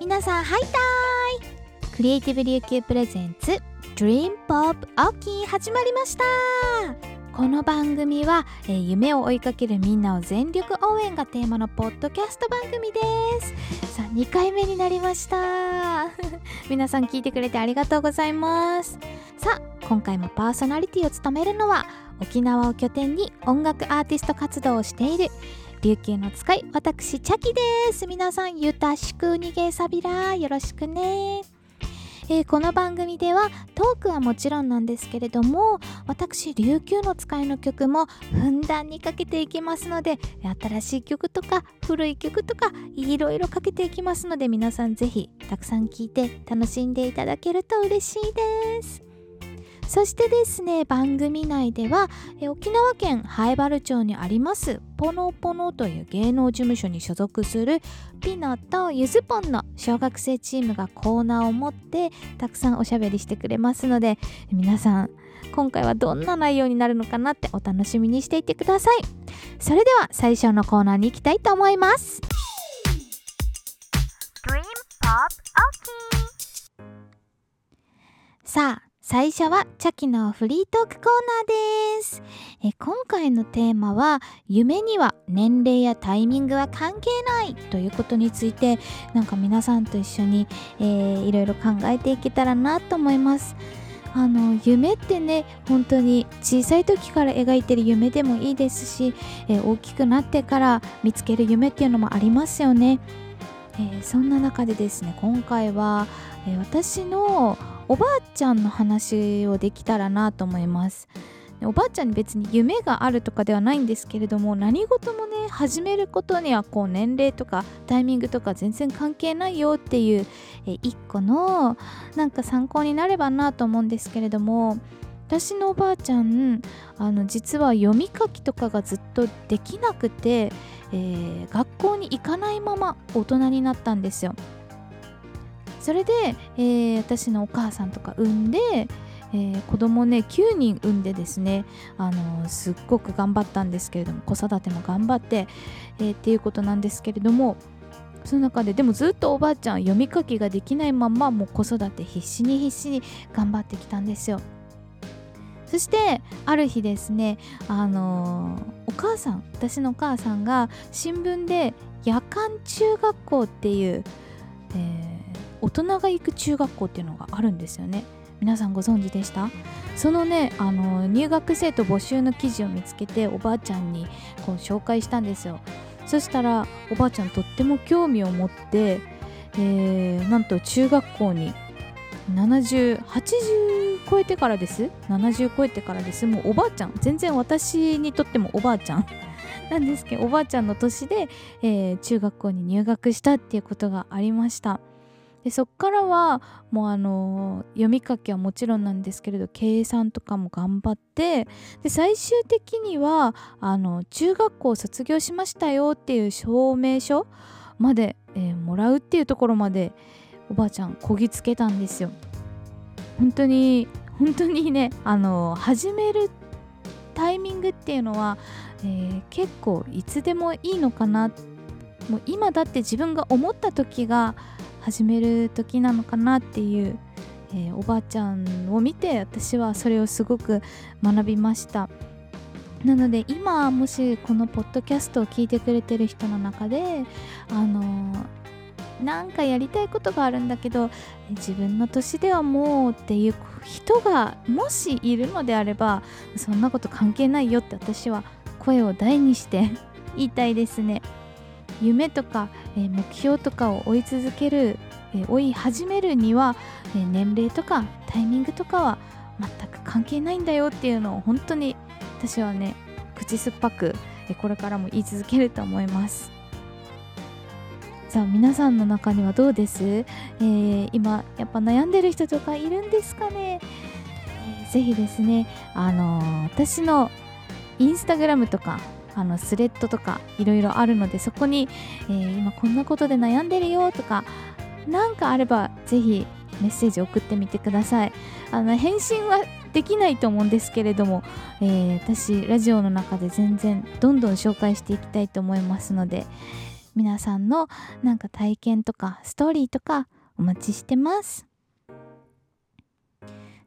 皆さんハイタイ。クリエイティブ琉球プレゼンツ Dream Pop オッキー始まりました。この番組は、えー夢を追いかけるみんなを全力応援がテーマのポッドキャスト番組です。さあ2回目になりました。皆さん聞いてくれてありがとうございます。さあ今回もパーソナリティを務めるのは沖縄を拠点に音楽アーティスト活動をしている琉球の使い私チャキです。皆さんゆたしく逃げさびらよろしくね。えーこの番組ではトークはもちろんなんですけれども私琉球の使いの曲もふんだんにかけていきますので新しい曲とか古い曲とかいろいろかけていきますので皆さんぜひたくさん聴いて楽しんでいただけると嬉しいです。そしてですね番組内ではえー沖縄県南原町にありますポノポノという芸能事務所に所属するピノとゆずぽんの小学生チームがコーナーを持ってたくさんおしゃべりしてくれますので皆さん今回はどんな内容になるのかなってお楽しみにしていてください。それでは最初のコーナーに行きたいと思います。さあ最初はチャキのフリートークコーナーです。え今回のテーマは夢には年齢やタイミングは関係ないということについてなんか皆さんと一緒に、えーいろいろ考えていけたらなと思います。あの夢ってね本当に小さい時から描いてる夢でもいいですし、えー大きくなってから見つける夢っていうのもありますよね、えーそんな中でですね今回は、え私のおばあちゃんの話をできたらなと思いますおばあちゃんに別に夢があるとかではないんですけれども何事もね始めることにはこう年齢とかタイミングとか全然関係ないよっていうえ一個のなんか参考になればなと思うんですけれども私のおばあちゃんあの実は読み書きとかがずっとできなくて、えー学校に行かないまま大人になったんですよ。それで、えー私のお母さんとか産んで、えー子供ね9人産んでですね、あのーすっごく頑張ったんですけれども子育ても頑張って、えーっていうことなんですけれどもその中ででもずっとおばあちゃん読み書きができないままもう子育て必死に必死に頑張ってきたんですよ。そしてある日ですね、あのーお母さん私のお母さんが新聞で夜間中学校っていう、えー大人が行く中学校っていうのがあるんですよね。皆さんご存知でした？そのねあの入学生徒募集の記事を見つけておばあちゃんにこう紹介したんですよ。そしたらおばあちゃんとっても興味を持って、えーなんと中学校に7080超えてからです？70超えてからです。もうおばあちゃん。全然私にとってもおばあちゃん。なんですけどおばあちゃんの年で、えー中学校に入学したっていうことがありました。でそっからはもうあの読み書きはもちろんなんですけれど計算とかも頑張ってで最終的にはあの中学校を卒業しましたよっていう証明書まで、えーもらうっていうところまでおばあちゃんこぎつけたんですよ。本当に本当にねあの始めるタイミングっていうのは、えー結構いつでもいいのかなもう今だって自分が思った時が始める時なのかなっていう、えーおばあちゃんを見て私はそれをすごく学びました。なので今もしこのポッドキャストを聞いてくれてる人の中であのーなんかやりたいことがあるんだけど自分の年ではもうっていう人がもしいるのであればそんなこと関係ないよって私は声を大にして 言いたいですね。夢とか、え目標とかを追い続ける、え追い始めるには、え年齢とかタイミングとかは全く関係ないんだよっていうのを本当に私はね口酸っぱく、えこれからも言い続けると思います。さあ皆さんの中にはどうです、えー今やっぱ悩んでる人とかいるんですかね、えーぜひですねあのー私のインスタグラムとかあのスレッドとかいろいろあるのでそこに、えー今こんなことで悩んでるよとかなんかあればぜひメッセージ送ってみてください。あの返信はできないと思うんですけれども、えー私ラジオの中で全然どんどん紹介していきたいと思いますので皆さんのなんか体験とかストーリーとかお待ちしてます。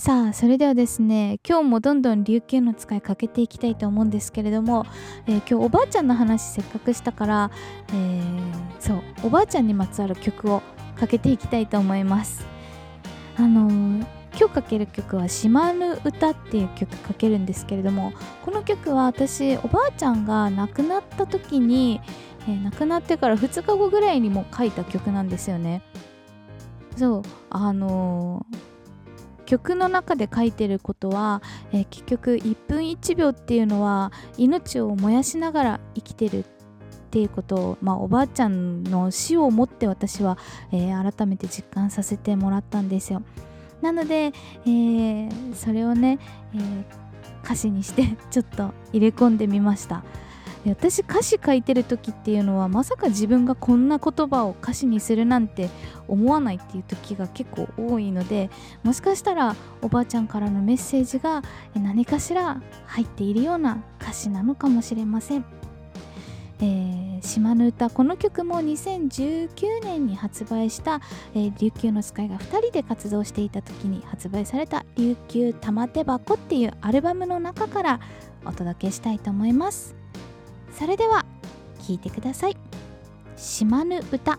さあそれではですね今日もどんどん琉球の使いかけていきたいと思うんですけれども、えー、今日おばあちゃんの話せっかくしたから、えー、そうおばあちゃんにまつわる曲をかけていきたいと思います。あのー、今日かける曲は「島ぬ歌」っていう曲かけるんですけれどもこの曲は私おばあちゃんが亡くなった時に、えー、亡くなってから2日後ぐらいにも書いた曲なんですよね。そうあのー曲の中で書いてることは、えー、結局1分1秒っていうのは命を燃やしながら生きてるっていうことを、まあ、おばあちゃんの死をもって私は、えー、改めて実感させてもらったんですよ。なので、えー、それをね、え、歌詞にしてちょっと入れ込んでみました。私歌詞書いてる時っていうのはまさか自分がこんな言葉を歌詞にするなんて思わないっていう時が結構多いのでもしかしたらおばあちゃんからのメッセージが何かしら入っているような歌詞なのかもしれません。えー、島の歌この曲も2019年に発売した、えー、琉球の使いが2人で活動していた時に発売された「琉球玉手箱」っていうアルバムの中からお届けしたいと思いますそれでは聴いてください「島ぬ歌」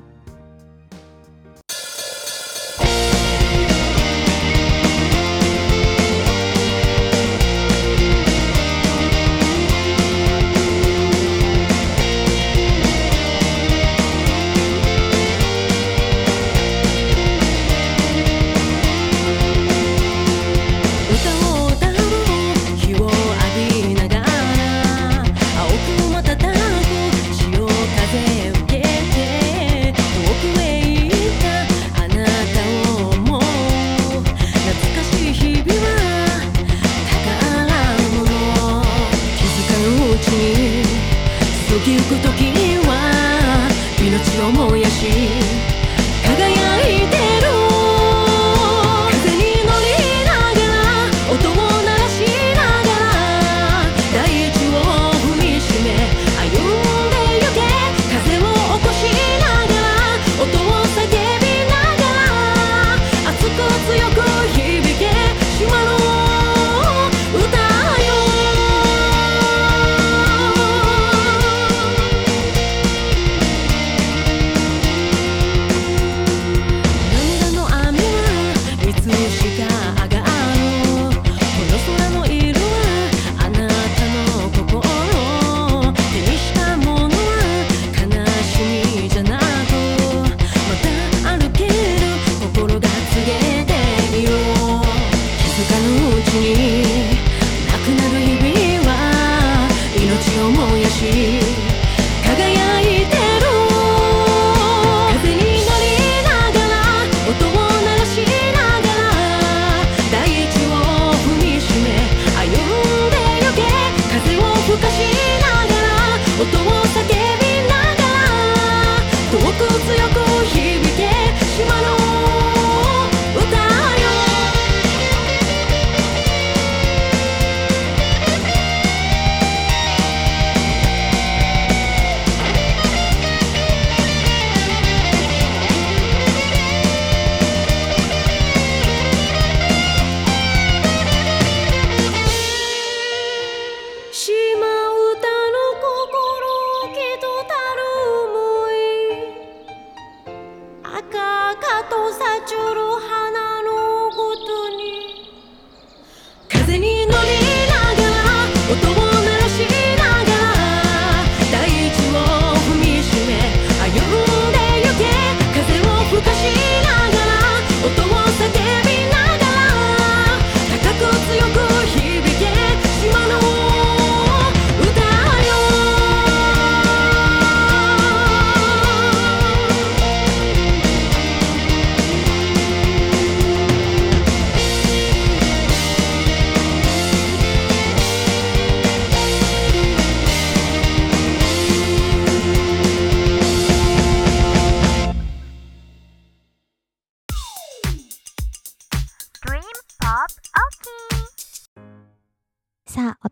お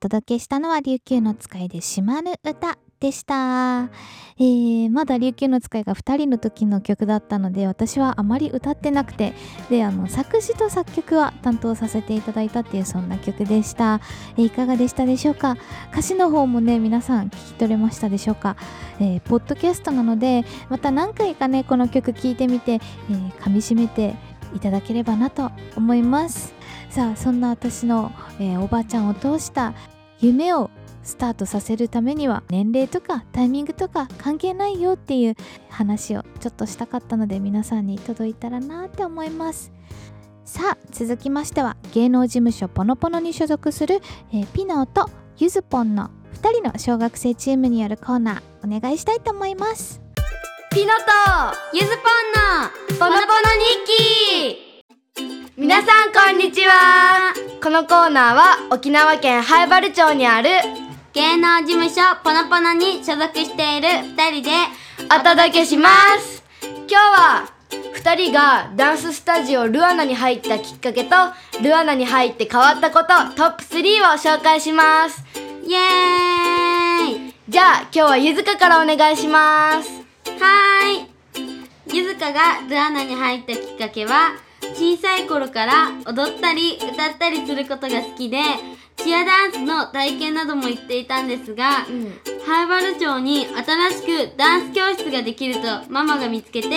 届けしたのは琉球の使いで島ぬ歌でした。えー、まだ琉球の使いが2人の時の曲だったので私はあまり歌ってなくてであの作詞と作曲は担当させていただいたっていうそんな曲でした、えーいかがでしたでしょうか？歌詞の方もね皆さん聞き取れましたでしょうか、えーポッドキャストなのでまた何回かねこの曲聴いてみて、えー噛みしめていただければなと思います。さあそんな私の、えおばあちゃんを通した夢をスタートさせるためには年齢とかタイミングとか関係ないよっていう話をちょっとしたかったので皆さんに届いたらなって思います。さあ続きましては芸能事務所ポノポノに所属する、えーピノとゆずぽんの2人の小学生チームによるコーナーお願いしたいと思います。ピノとゆずぽんのポノポノ日記皆さんこんにちは。このコーナーは沖縄県灰原町にある芸能事務所ポノポノに所属している2人でお届けします。今日は2人がダンススタジオルアナに入ったきっかけとルアナに入って変わったことトップ3を紹介します。イエーイ。じゃあ今日はゆずかからお願いします。はーい。ゆずかがルアナに入ったきっかけは小さい頃から踊ったり歌ったりすることが好きでチアダンスの体験なども行っていたんですが、ハーバル町に新しくダンス教室ができるとママが見つけて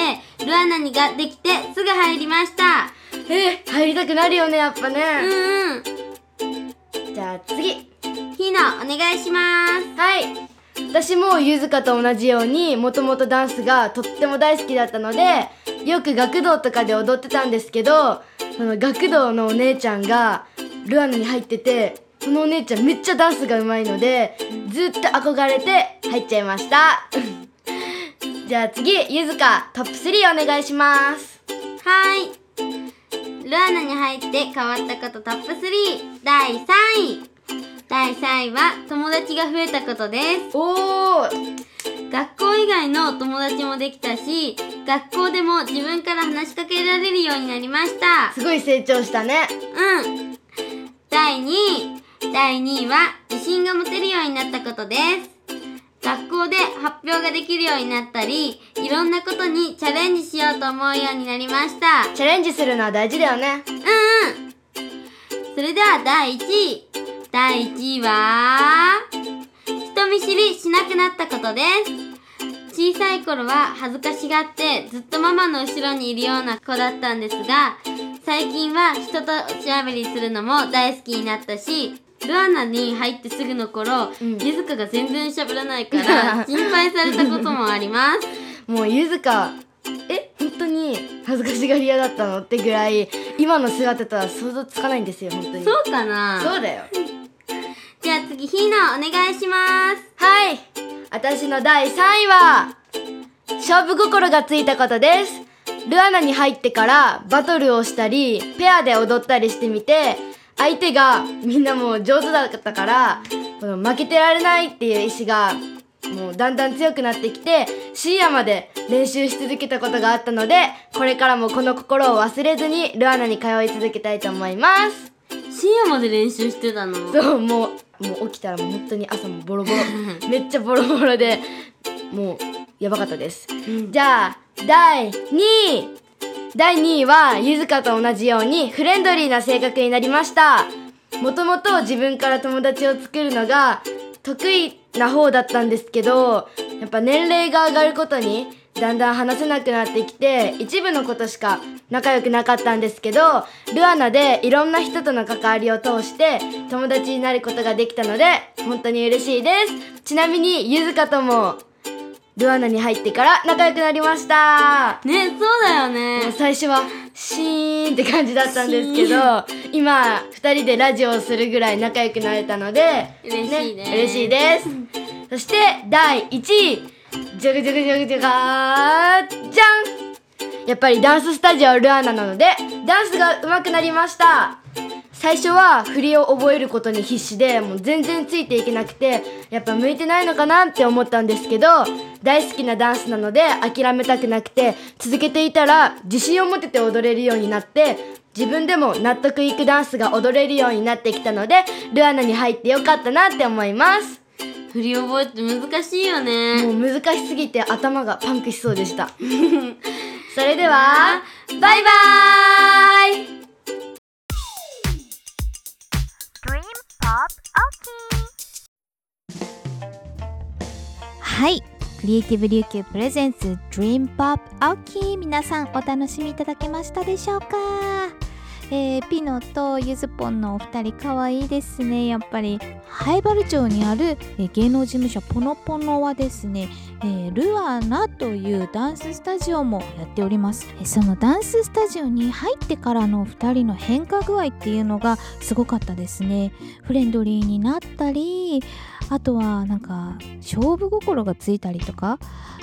ルアナにができてすぐ入りました。え入りたくなるよねやっぱね、うんうん。じゃあ次。ひなお願いします。はい。私もゆずかと同じようにもともとダンスがとっても大好きだったのでよく学童とかで踊ってたんですけどその学童のお姉ちゃんがルアナに入っててそのお姉ちゃんめっちゃダンスが上手いのでずっと憧れて入っちゃいました。じゃあ次ゆずかトップ3お願いします。はい。ルアナに入って変わったことトップ3第3位。第3位は友達が増えたことです。おー学校以外の友達もできたし学校でも自分から話しかけられるようになりましたすごい成長したねうん第2位第2位は自信が持てるようになったことです学校で発表ができるようになったりいろんなことにチャレンジしようと思うようになりましたチャレンジするのは大事だよねうんうん。それでは第1位。第1位は、人見知りしなくなったことです。小さい頃は恥ずかしがってずっとママの後ろにいるような子だったんですが、最近は人とおしゃべりするのも大好きになったし、ルアナに入ってすぐの頃、うん。ゆずかが全然喋らないから 心配されたこともあります。もうゆずかえ本当に恥ずかしがり屋だったのってぐらい今の姿とは想像つかないんですよ本当に。そうかな？そうだよ。じゃあ次、ひーなお願いします。はい私の第3位は勝負心がついたことです。ルアナに入ってからバトルをしたりペアで踊ったりしてみて相手がみんなもう上手だったからこの負けてられないっていう意志がもうだんだん強くなってきて深夜まで練習し続けたことがあったのでこれからもこの心を忘れずにルアナに通い続けたいと思います。深夜まで練習してたの？そうもうもう起きたらもう本当に朝もボロボロ。めっちゃボロボロでもうやばかったです、じゃあ第2位。第2位はゆずかと同じようにフレンドリーな性格になりました。もともと自分から友達を作るのが得意な方だったんですけどやっぱ年齢が上がることにだんだん話せなくなってきて一部のことしか仲良くなかったんですけどルアナでいろんな人との関わりを通して友達になることができたので本当に嬉しいです。ちなみにゆずかともルアナに入ってから仲良くなりました。ねそうだよね。最初はシーンって感じだったんですけど今2人でラジオをするぐらい仲良くなれたので嬉しいです嬉しいです。そして第1位ジョグジョグジョグジョガーじゃんやっぱりダンススタジオルアナなのでダンスが上手くなりました最初は振りを覚えることに必死でもう全然ついていけなくてやっぱ向いてないのかなって思ったんですけど大好きなダンスなので諦めたくなくて続けていたら自信を持てて踊れるようになって自分でも納得いくダンスが踊れるようになってきたのでルアナに入ってよかったなって思います振り覚えって難しいよね。もう難しすぎて頭がパンクしそうでした。それではバイバーイ。Dream Pop はい。クリエイティブ琉球プレゼンツ Dream Pop 青木皆さんお楽しみいただけましたでしょうか？えーピノとゆずぽんのお二人可愛いですね。やっぱり灰原町にある、えー芸能事務所ポノポノはですね、えールアナというダンススタジオもやっております。えーそのダンススタジオに入ってからの2人の変化具合っていうのがすごかったですね。フレンドリーになったりあとはなんか勝負心がついたりとか。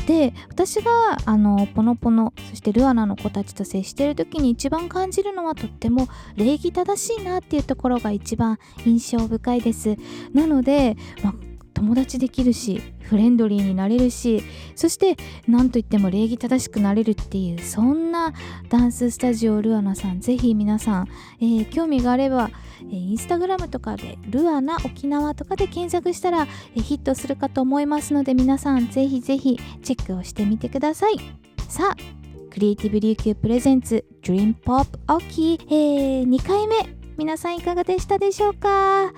で私があのポノポノそしてルアナの子たちと接してる時に一番感じるのはとっても礼儀正しいなっていうところが一番印象深いです。なので、まあ友達できるしフレンドリーになれるしそして何といっても礼儀正しくなれるっていうそんなダンススタジオルアナさんぜひ皆さん、えー興味があれば、えーインスタグラムとかでルアナ沖縄とかで検索したら、えーヒットするかと思いますので皆さんぜひぜひチェックをしてみてください。さあクリエイティブ琉球プレゼンツ Dream Pop 沖、えー、2回目。皆さんいかがでしたでしょうか？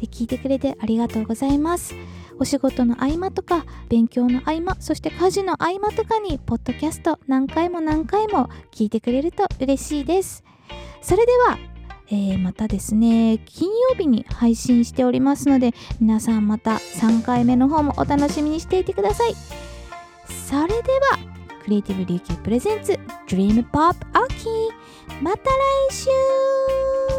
え聞いてくれてありがとうございます。お仕事の合間とか勉強の合間そして家事の合間とかにポッドキャスト何回も何回も聞いてくれると嬉しいです。それではえーまたですね金曜日に配信しておりますので皆さんまた3回目の方もお楽しみにしていてください。それではクリエイティブ琉球プレゼンツ Dream Pop 秋また来週。